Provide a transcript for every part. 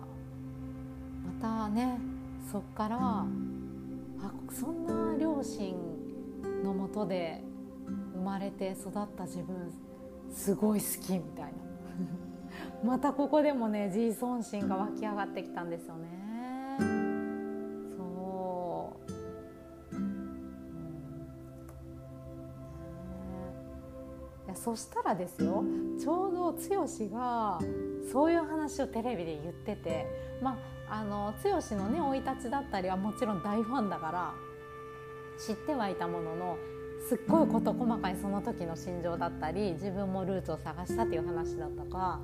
またねそっからあそんな両親のもとで生まれて育った自分すごい好きみたいな またここでもね自尊心が湧き上がってきたんですよね。そしたらですよちょうど剛がそういう話をテレビで言っててまああの剛のね生い立ちだったりはもちろん大ファンだから知ってはいたもののすっごい事細かにその時の心情だったり自分もルーツを探したっていう話だったか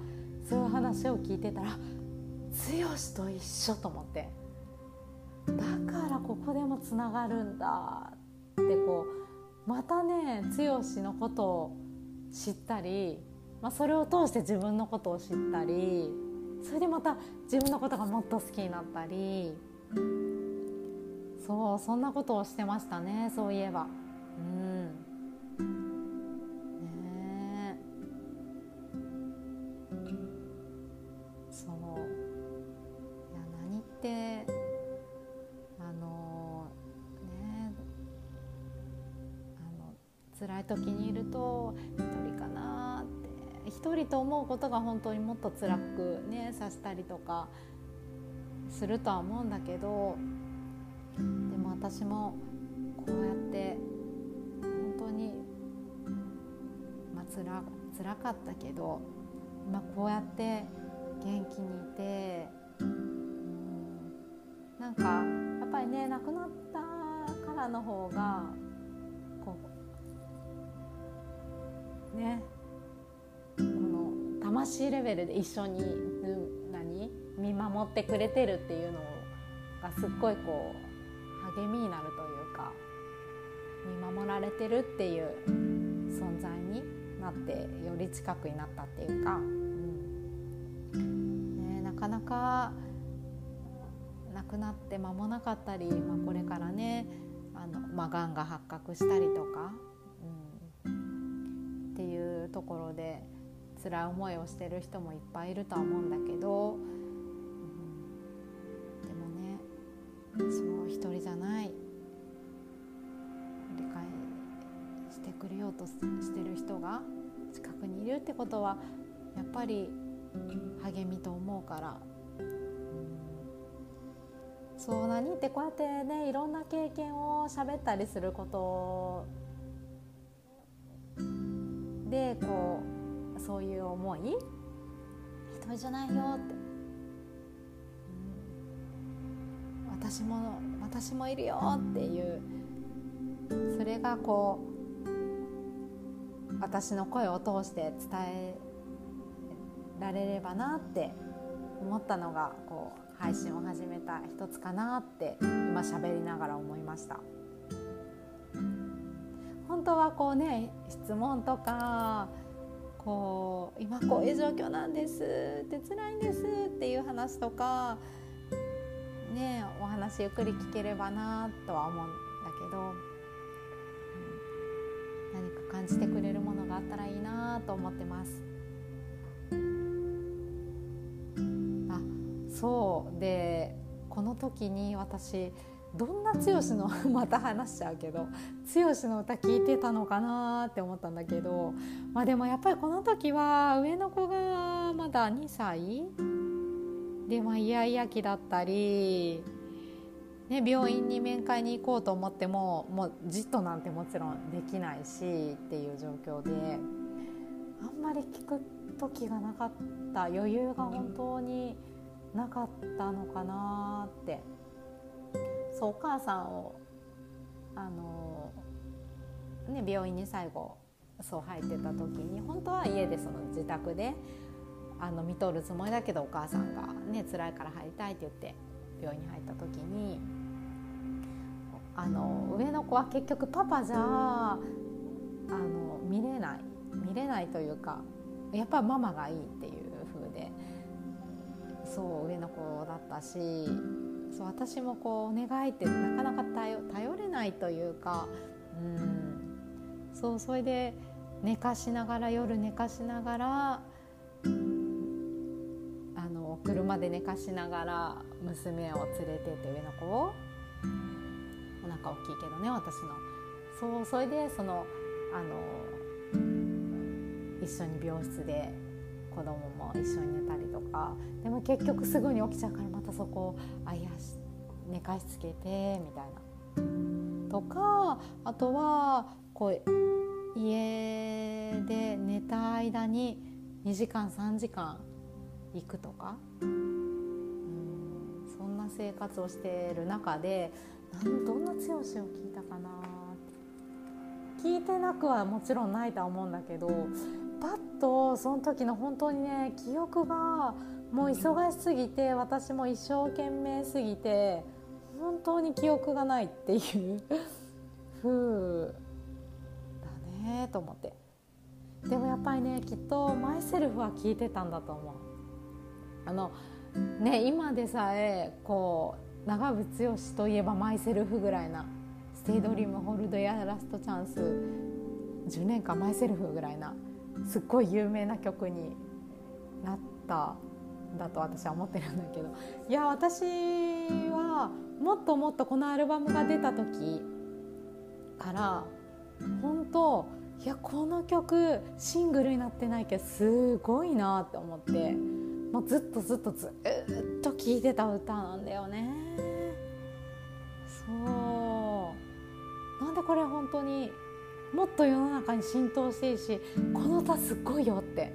そういう話を聞いてたら剛と一緒と思ってだからここでもつながるんだってこうまたね剛のことを知ったり、まあ、それを通して自分のことを知ったりそれでまた自分のことがもっと好きになったりそうそんなことをしてましたねそういえば。うん辛い時にいると一人かなって一人と思うことが本当にもっと辛くねさせたりとかするとは思うんだけどでも私もこうやってつら辛かったけど、まあ、こうやって元気にいて、うん、なんかやっぱりね亡くなったからの方がね。この魂レベルで一緒に何？見守ってくれてるっていうのがすっごいこう励みになるというか見守られてるっていう存在になってより近くになったっていうか、うん。ね、なかなか亡くなって間もなかったり、まあ、これからねあの、まあ、がんが発覚したりとか、ところで辛い思いをしてる人もいっぱいいるとは思うんだけど、うん、でもねそう一人じゃない。理解してくれようとしてる人が近くにいるってことはやっぱり励みと思うから、そう何ってこうやってねいろんな経験を喋ったりすることでこうそういう思い？一人じゃないよって、うん、私も私もいるよっていう。それがこう私の声を通して伝えられればなって思ったのがこう配信を始めた一つかなって今喋りながら思いました。本当はこうね質問とかこう今こういう状況なんですって辛いんですっていう話とかねお話ゆっくり聞ければなとは思うんだけど何か感じてくれるものがあったらいいなと思ってます。あそうでこの時に私どんな剛の また話しちゃうけど剛の歌聞いてたのかなって思ったんだけどまあでもやっぱりこの時は上の子がまだ2歳。でまあイヤイヤ期だったりね、病院に面会に行こうと思ってももうじっとなんてもちろんできないしっていう状況であんまり聞く時がなかった。余裕が本当になかったのかなってそうお母さんをあの、ね、病院に最後そう入ってた時に本当は家でその自宅であの見とるつもりだけどお母さんがね辛いから入りたいって言って病院に入った時にあの上の子は結局パパじゃあの見れない見れないというかやっぱママがいいっていう風でそう上の子だったしそう私もこうお願いってなかなか頼頼れないというかうん。そうそれで寝かしながら夜寝かしながらあの車で寝かしながら娘を連れてって上の子を。お腹大きいけどね私の。そうそれでそのあの一緒に病室で子供も一緒に寝たりとか。でも結局すぐに起きちゃうからまたそこをあいやし寝かしつけてみたいな。とかあとはこう家で寝た間に2時間3時間行くとか。うんそんな生活をしている中でなんどんな強しを聞いたかな聞いてなくはもちろんないとは思うんだけどパッとその時の本当にね記憶がもう忙しすぎて私も一生懸命すぎて本当に記憶がないっていう風だねと思って。でもやっぱりねきっとマイセルフは聞いてたんだと思う。あのね今でさえこう長渕剛といえばマイセルフぐらいなステイドリームホールドやラストチャンス10年間マイセルフぐらいなすっごい有名な曲になっただと私は思ってるんだけどいや私はもっともっとこのアルバムが出た時から本当いやこの曲シングルになってないけどすごいなって思ってもうずっとずっとずっと聴いてた歌なんだよね。そうなんでこれ本当にもっと世の中に浸透していいしこの歌すっごいよって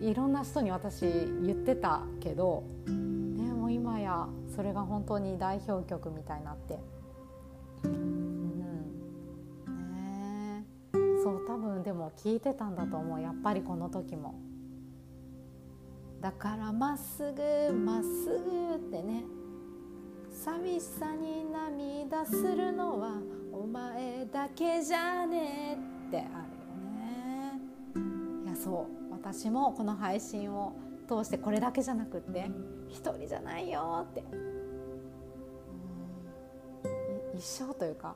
いろんな人に私言ってたけど、ね、もう今やそれが本当に代表曲みたいになって、うん。ね、そう多分でも聞いてたんだと思う。やっぱりこの時も。だからまっすぐまっすぐってね寂しさに涙するのはお前だけじゃねえってあるよね。いやそう。私もこの配信を通してこれだけじゃなくって一人じゃないよって。一生というか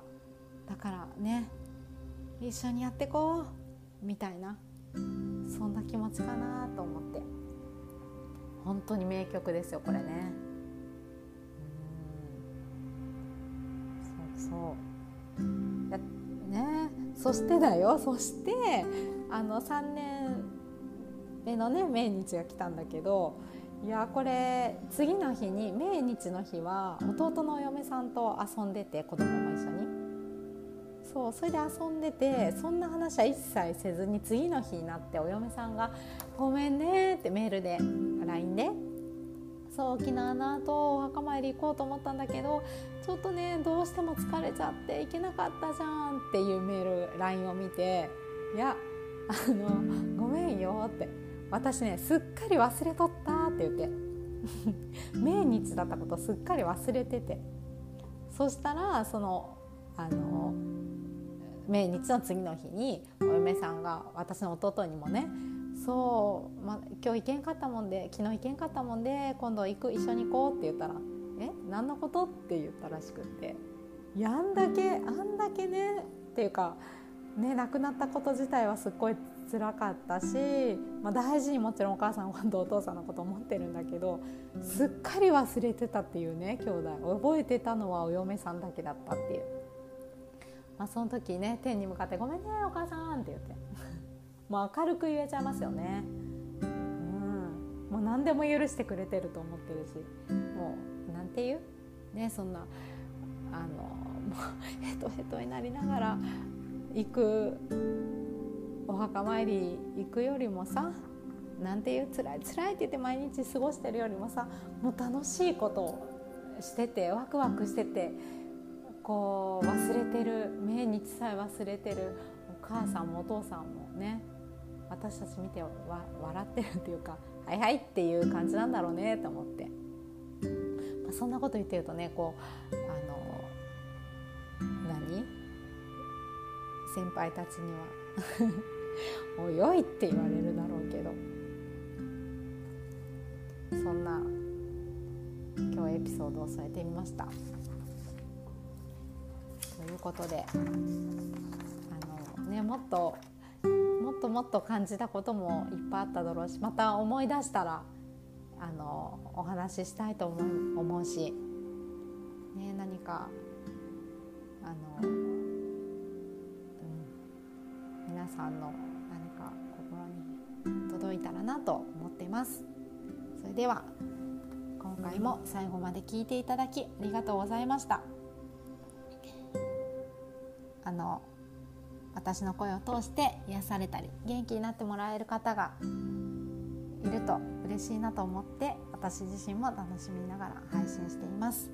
だからね一緒にやってこうみたいな。そんな気持ちかなと思って。本当に名曲ですよこれね。そうそう。そしてだよ。そしてあの3年目のね命日が来たんだけどいやこれ次の日に命日の日は弟のお嫁さんと遊んでて子供も一緒に。そうそれで遊んでてそんな話は一切せずに次の日になってお嫁さんが「ごめんね」ってメールで LINE で。そう沖縄の後お墓参り行こうと思ったんだけどちょっとねどうしても疲れちゃって行けなかったじゃんっていうメール LINE を見て「いやあのごめんよ」って。私ねすっかり忘れとったって言って。命日だったことすっかり忘れてて。そしたらそのあの命日の次の日にお嫁さんが私の弟にもねそう、ま、今日行けんかったもんで昨日行けんかったもんで今度行く一緒に行こうって言ったら「え何のこと?」って言ったらしくって「やんだけあんだけね」っていうかね亡くなったこと自体はすっごい辛かったし、まあ、大事にもちろんお母さんとお父さんのこと思ってるんだけどすっかり忘れてたっていうね兄弟。覚えてたのはお嫁さんだけだったっていう、まあ、その時ね天に向かって「ごめんねお母さん」って言って。もう明るく言えちゃいますよね。うん、もう何でも許してくれてると思ってるし。もうなんていう？ねそんなあのもう ヘトヘトになりながら行くお墓参り行くよりもさなんていう？辛い辛いって言って毎日過ごしてるよりもさもう楽しいことをしててワクワクしててこう忘れてる命日さえ忘れてるお母さんもお父さんもね私たち見てわ笑ってるっていうかはいはいっていう感じなんだろうねと思って、そんなこと言ってるとねこうあの何？先輩たちには。おいおいって言われるだろうけど。そんな今日エピソードを添えてみました。ということであの、ね、もっともっともっと感じたこともいっぱいあっただろうしまた思い出したらあのお話ししたいと思う思うし、ね、何かあの、うん、皆さんの何か心に届いたらなと思ってます。それでは今回も最後まで聞いていただきありがとうございました。あの私の声を通して癒されたり元気になってもらえる方がいると嬉しいなと思って私自身も楽しみながら配信しています。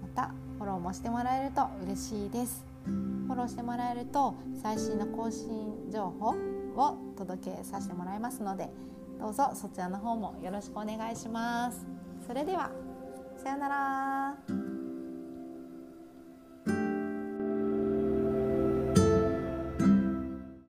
またフォローもしてもらえると嬉しいです。フォローしてもらえると最新の更新情報を届けさせてもらいますのでどうぞそちらの方もよろしくお願いします。それではさようなら。